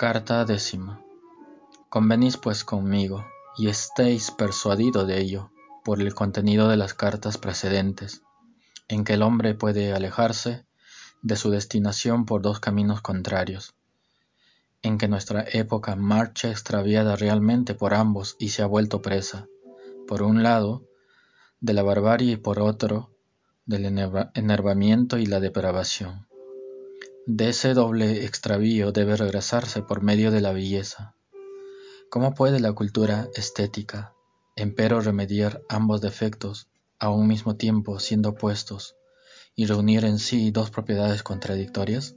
Carta X Convenís pues conmigo, y estéis persuadido de ello, por el contenido de las cartas precedentes, en que el hombre puede alejarse de su destinación por dos caminos contrarios, en que nuestra época marcha extraviada realmente por ambos y se ha vuelto presa, por un lado, de la barbarie y por otro, del enervamiento y la depravación. De ese doble extravío debe regresarse por medio de la belleza. ¿Cómo puede la cultura estética, empero, remediar ambos defectos a un mismo tiempo siendo opuestos y reunir en sí dos propiedades contradictorias?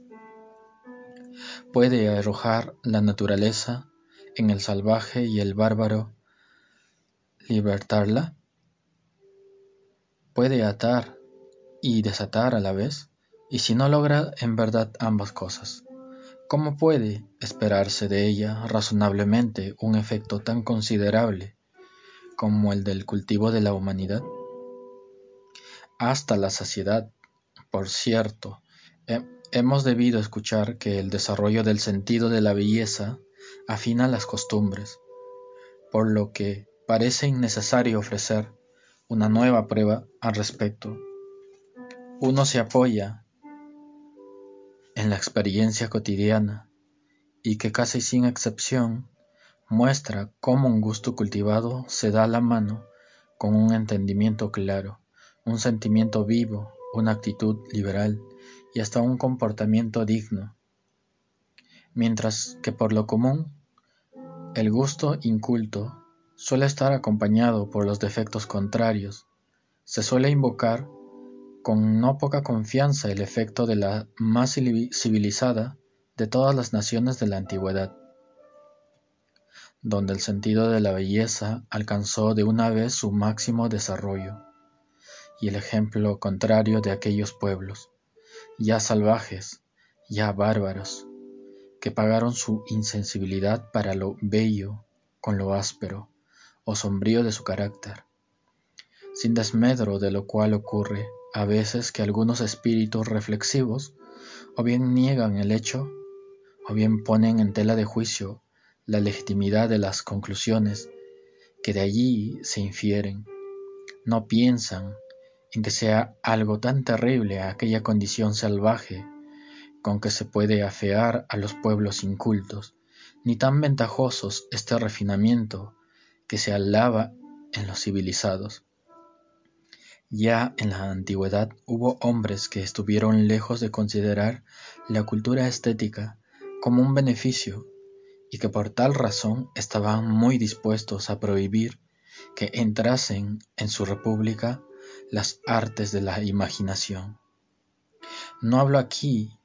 ¿Puede arrojar la naturaleza en el salvaje y el bárbaro libertarla? ¿Puede atar y desatar a la vez? Y si no logra en verdad ambas cosas, ¿cómo puede esperarse de ella razonablemente un efecto tan considerable como el del cultivo de la humanidad? Hasta la saciedad, por cierto, hemos debido escuchar que el desarrollo del sentido de la belleza afina las costumbres, por lo que parece innecesario ofrecer una nueva prueba al respecto. Uno se apoya en la experiencia cotidiana y que casi sin excepción muestra cómo un gusto cultivado se da la mano con un entendimiento claro, un sentimiento vivo, una actitud liberal y hasta un comportamiento digno, mientras que por lo común el gusto inculto suele estar acompañado por los defectos contrarios, se suele invocar con no poca confianza el efecto de la más civilizada de todas las naciones de la antigüedad, donde el sentido de la belleza alcanzó de una vez su máximo desarrollo, y el ejemplo contrario de aquellos pueblos, ya salvajes, ya bárbaros, que pagaron su insensibilidad para lo bello con lo áspero o sombrío de su carácter, sin desmedro de lo cual ocurre a veces que algunos espíritus reflexivos o bien niegan el hecho o bien ponen en tela de juicio la legitimidad de las conclusiones que de allí se infieren. No piensan en que sea algo tan terrible aquella condición salvaje con que se puede afear a los pueblos incultos, ni tan ventajosos este refinamiento que se alaba en los civilizados. Ya en la antigüedad hubo hombres que estuvieron lejos de considerar la cultura estética como un beneficio y que por tal razón estaban muy dispuestos a prohibir que entrasen en su república las artes de la imaginación. No hablo aquí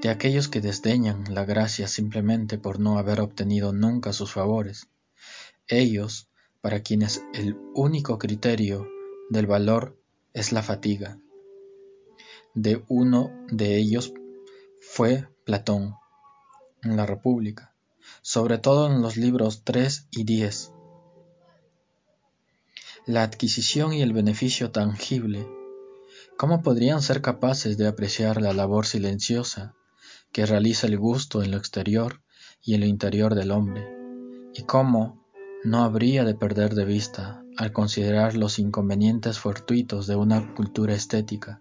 de aquellos que desdeñan la gracia simplemente por no haber obtenido nunca sus favores. Ellos, para quienes el único criterio del valor es la fatiga. De uno de ellos fue Platón, en la República, sobre todo en los libros 3 y 10. La adquisición y el beneficio tangible, ¿cómo podrían ser capaces de apreciar la labor silenciosa que realiza el gusto en lo exterior y en lo interior del hombre? ¿Y cómo no habría de perder de vista al considerar los inconvenientes fortuitos de una cultura estética,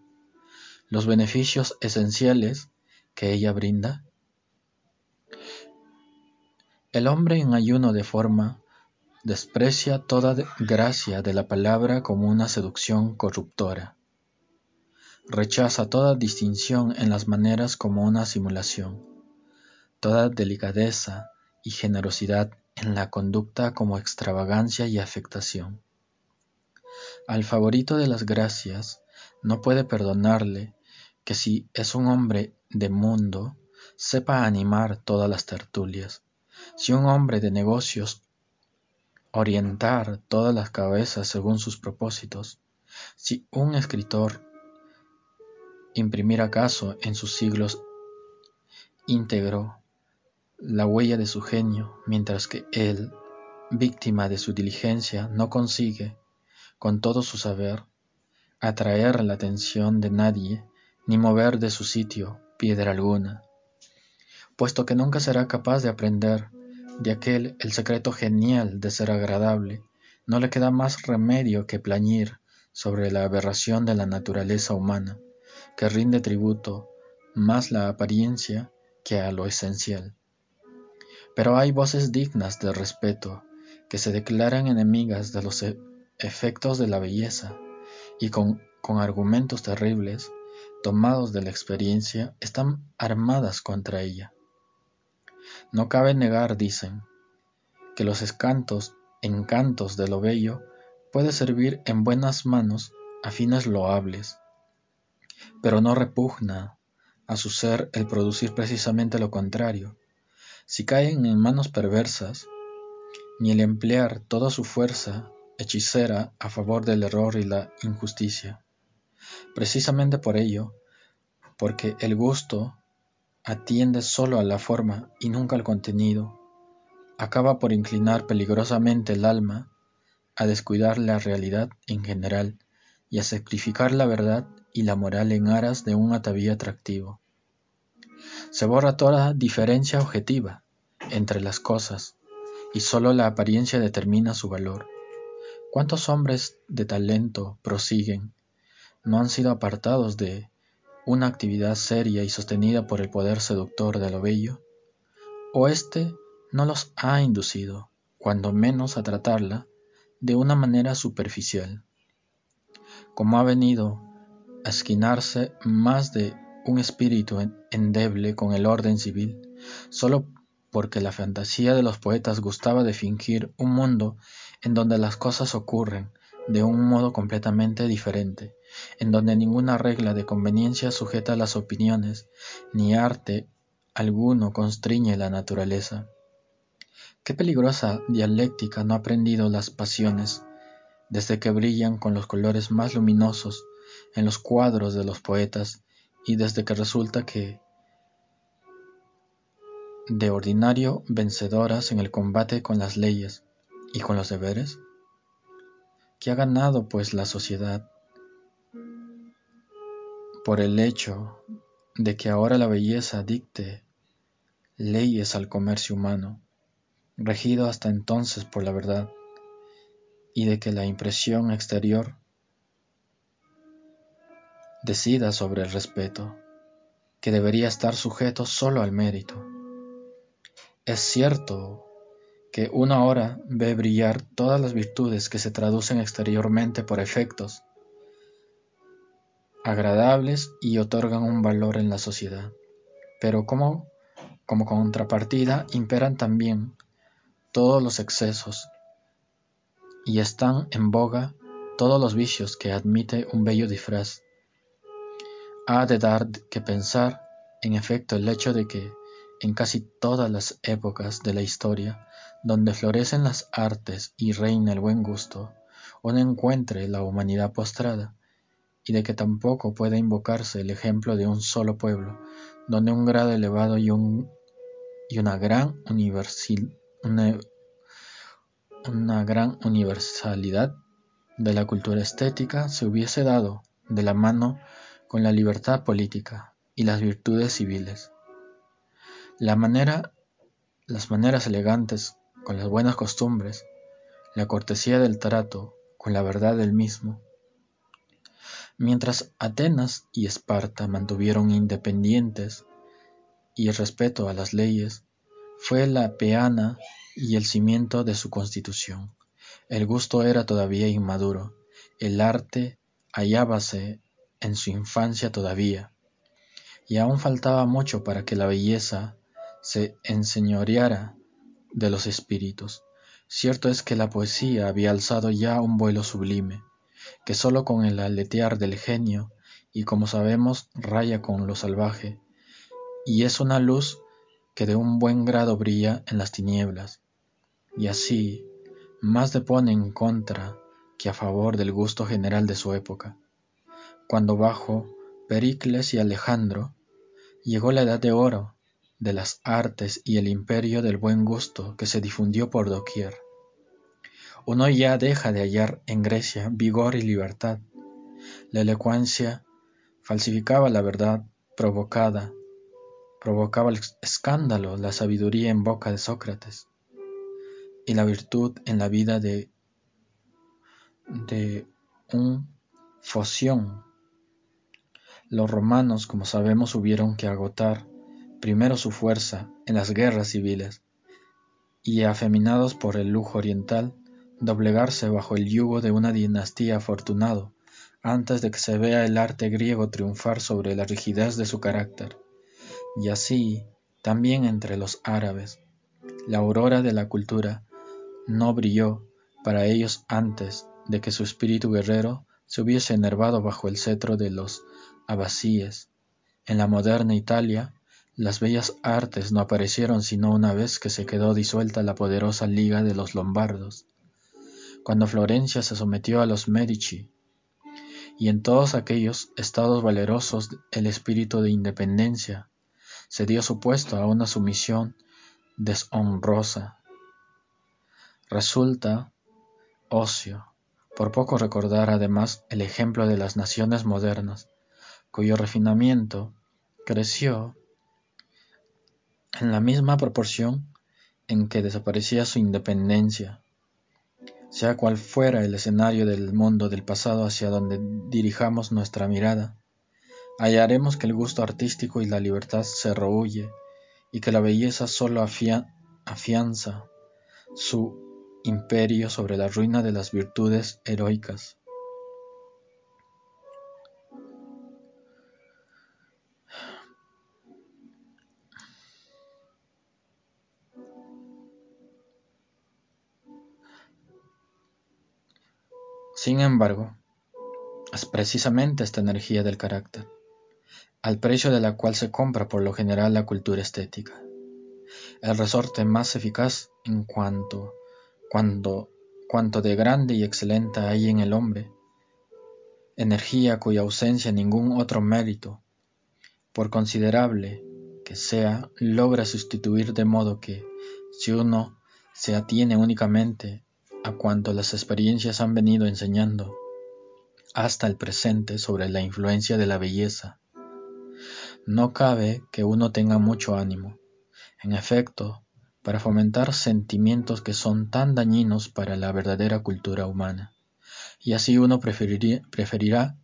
los beneficios esenciales que ella brinda? El hombre en ayuno de forma desprecia toda gracia de la palabra como una seducción corruptora. Rechaza toda distinción en las maneras como una simulación, toda delicadeza y generosidad en la conducta como extravagancia y afectación. Al favorito de las gracias no puede perdonarle que si es un hombre de mundo, sepa animar todas las tertulias. Si un hombre de negocios, orientar todas las cabezas según sus propósitos. Si un escritor, imprimir acaso en sus siglos íntegro la huella de su genio, mientras que él, víctima de su diligencia, no consigue con todo su saber, atraer la atención de nadie, ni mover de su sitio piedra alguna. puesto que nunca será capaz de aprender de aquel el secreto genial de ser agradable, no le queda más remedio que plañir sobre la aberración de la naturaleza humana, que rinde tributo más la apariencia que a lo esencial. Pero hay voces dignas de respeto que se declaran enemigas de los e-, efectos de la belleza y con, con argumentos terribles, tomados de la experiencia, están armadas contra ella. No cabe negar, dicen, que los escantos, encantos de lo bello puede servir en buenas manos a fines loables, pero no repugna a su ser el producir precisamente lo contrario. Si caen en manos perversas, ni el emplear toda su fuerza hechicera a favor del error y la injusticia. Precisamente por ello, porque el gusto atiende solo a la forma y nunca al contenido, acaba por inclinar peligrosamente el alma a descuidar la realidad en general y a sacrificar la verdad y la moral en aras de un atavío atractivo. Se borra toda diferencia objetiva entre las cosas y sólo la apariencia determina su valor. ¿Cuántos hombres de talento prosiguen no han sido apartados de una actividad seria y sostenida por el poder seductor de lo bello? ¿O éste no los ha inducido, cuando menos a tratarla, de una manera superficial? Como ha venido a esquinarse más de un espíritu endeble con el orden civil, solo porque la fantasía de los poetas gustaba de fingir un mundo en donde las cosas ocurren de un modo completamente diferente, en donde ninguna regla de conveniencia sujeta las opiniones, ni arte alguno constriñe la naturaleza. Qué peligrosa dialéctica no ha aprendido las pasiones, desde que brillan con los colores más luminosos en los cuadros de los poetas y desde que resulta que de ordinario vencedoras en el combate con las leyes y con los deberes? ¿Qué ha ganado pues la sociedad por el hecho de que ahora la belleza dicte leyes al comercio humano, regido hasta entonces por la verdad, y de que la impresión exterior decida sobre el respeto, que debería estar sujeto solo al mérito? Es cierto que una hora ve brillar todas las virtudes que se traducen exteriormente por efectos agradables y otorgan un valor en la sociedad, pero como, como contrapartida imperan también todos los excesos y están en boga todos los vicios que admite un bello disfraz. Ha de dar que pensar, en efecto, el hecho de que en casi todas las épocas de la historia donde florecen las artes y reina el buen gusto, uno encuentre la humanidad postrada, y de que tampoco puede invocarse el ejemplo de un solo pueblo, donde un grado elevado y, un, y una, gran una gran universalidad de la cultura estética se hubiese dado de la mano con la libertad política y las virtudes civiles. La manera, las maneras elegantes con las buenas costumbres, la cortesía del trato con la verdad del mismo. Mientras Atenas y Esparta mantuvieron independientes y el respeto a las leyes, fue la peana y el cimiento de su constitución. El gusto era todavía inmaduro, el arte hallábase en su infancia todavía, y aún faltaba mucho para que la belleza se enseñoreara de los espíritus. Cierto es que la poesía había alzado ya un vuelo sublime, que sólo con el aletear del genio, y como sabemos, raya con lo salvaje, y es una luz que de un buen grado brilla en las tinieblas, y así más depone en contra que a favor del gusto general de su época. Cuando bajo Pericles y Alejandro llegó la edad de oro, de las artes y el imperio del buen gusto que se difundió por doquier. Uno ya deja de hallar en Grecia vigor y libertad. La elocuencia falsificaba la verdad provocada, provocaba escándalo la sabiduría en boca de Sócrates y la virtud en la vida de, de un Foción. Los romanos, como sabemos, hubieron que agotar primero su fuerza en las guerras civiles y, afeminados por el lujo oriental, doblegarse bajo el yugo de una dinastía afortunado antes de que se vea el arte griego triunfar sobre la rigidez de su carácter. Y así, también entre los árabes, la aurora de la cultura no brilló para ellos antes de que su espíritu guerrero se hubiese enervado bajo el cetro de los abasíes. En la moderna Italia, las bellas artes no aparecieron sino una vez que se quedó disuelta la poderosa liga de los lombardos, cuando Florencia se sometió a los Medici, y en todos aquellos estados valerosos el espíritu de independencia se dio su puesto a una sumisión deshonrosa. Resulta ocio por poco recordar además el ejemplo de las naciones modernas, cuyo refinamiento creció en la misma proporción en que desaparecía su independencia. Sea cual fuera el escenario del mundo del pasado hacia donde dirijamos nuestra mirada, hallaremos que el gusto artístico y la libertad se rehuye y que la belleza solo afianza su imperio sobre la ruina de las virtudes heroicas. Sin embargo, es precisamente esta energía del carácter, al precio de la cual se compra por lo general la cultura estética, el resorte más eficaz en cuanto cuando, cuanto de grande y excelente hay en el hombre, energía cuya ausencia ningún otro mérito, por considerable que sea, logra sustituir de modo que, si uno se atiene únicamente a cuanto las experiencias han venido enseñando hasta el presente sobre la influencia de la belleza, no cabe que uno tenga mucho ánimo. En efecto, para fomentar sentimientos que son tan dañinos para la verdadera cultura humana. Y así uno preferirá,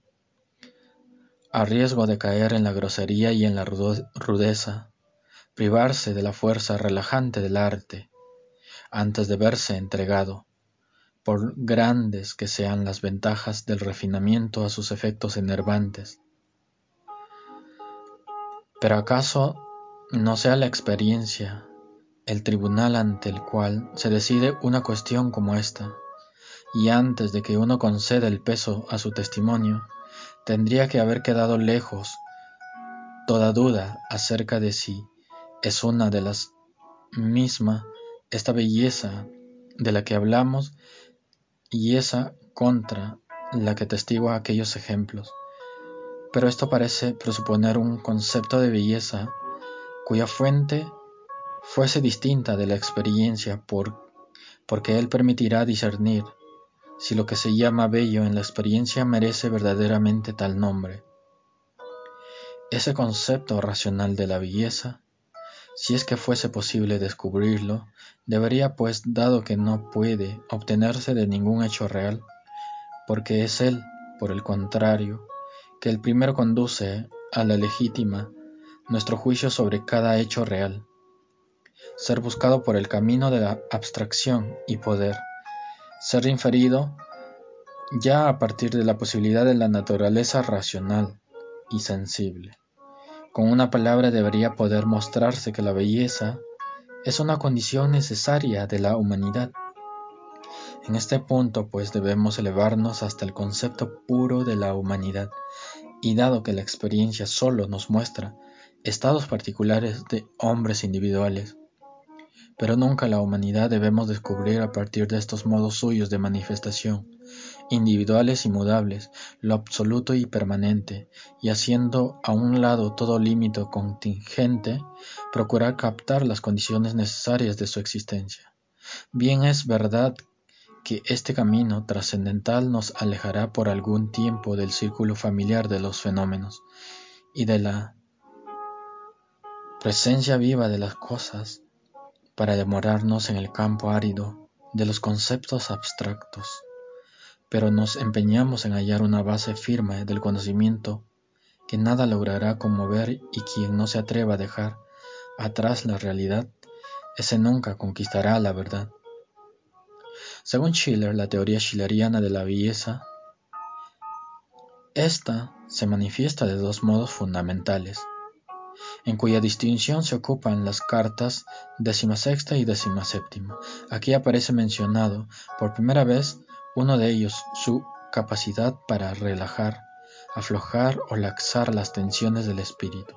a riesgo de caer en la grosería y en la rudeza, privarse de la fuerza relajante del arte, antes de verse entregado, por grandes que sean las ventajas del refinamiento a sus efectos enervantes. Pero acaso no sea la experiencia el tribunal ante el cual se decide una cuestión como esta, y antes de que uno conceda el peso a su testimonio, tendría que haber quedado lejos toda duda acerca de si es una de las misma esta belleza de la que hablamos y esa contra la que testigua aquellos ejemplos. Pero esto parece presuponer un concepto de belleza cuya fuente fuese distinta de la experiencia por, porque él permitirá discernir si lo que se llama bello en la experiencia merece verdaderamente tal nombre. Ese concepto racional de la belleza, si es que fuese posible descubrirlo, debería pues, dado que no puede obtenerse de ningún hecho real, porque es él, por el contrario, que el primero conduce a la legítima nuestro juicio sobre cada hecho real ser buscado por el camino de la abstracción y poder, ser inferido ya a partir de la posibilidad de la naturaleza racional y sensible. Con una palabra debería poder mostrarse que la belleza es una condición necesaria de la humanidad. En este punto, pues, debemos elevarnos hasta el concepto puro de la humanidad, y dado que la experiencia solo nos muestra estados particulares de hombres individuales, pero nunca la humanidad debemos descubrir a partir de estos modos suyos de manifestación, individuales y mudables, lo absoluto y permanente, y haciendo a un lado todo límite contingente, procurar captar las condiciones necesarias de su existencia. Bien es verdad que este camino trascendental nos alejará por algún tiempo del círculo familiar de los fenómenos y de la presencia viva de las cosas, para demorarnos en el campo árido de los conceptos abstractos, pero nos empeñamos en hallar una base firme del conocimiento que nada logrará conmover y quien no se atreva a dejar atrás la realidad, ese nunca conquistará la verdad. Según Schiller, la teoría schilleriana de la belleza, esta se manifiesta de dos modos fundamentales, en cuya distinción se ocupan las cartas sexta y séptima. Aquí aparece mencionado por primera vez uno de ellos, su capacidad para relajar, aflojar o laxar las tensiones del espíritu.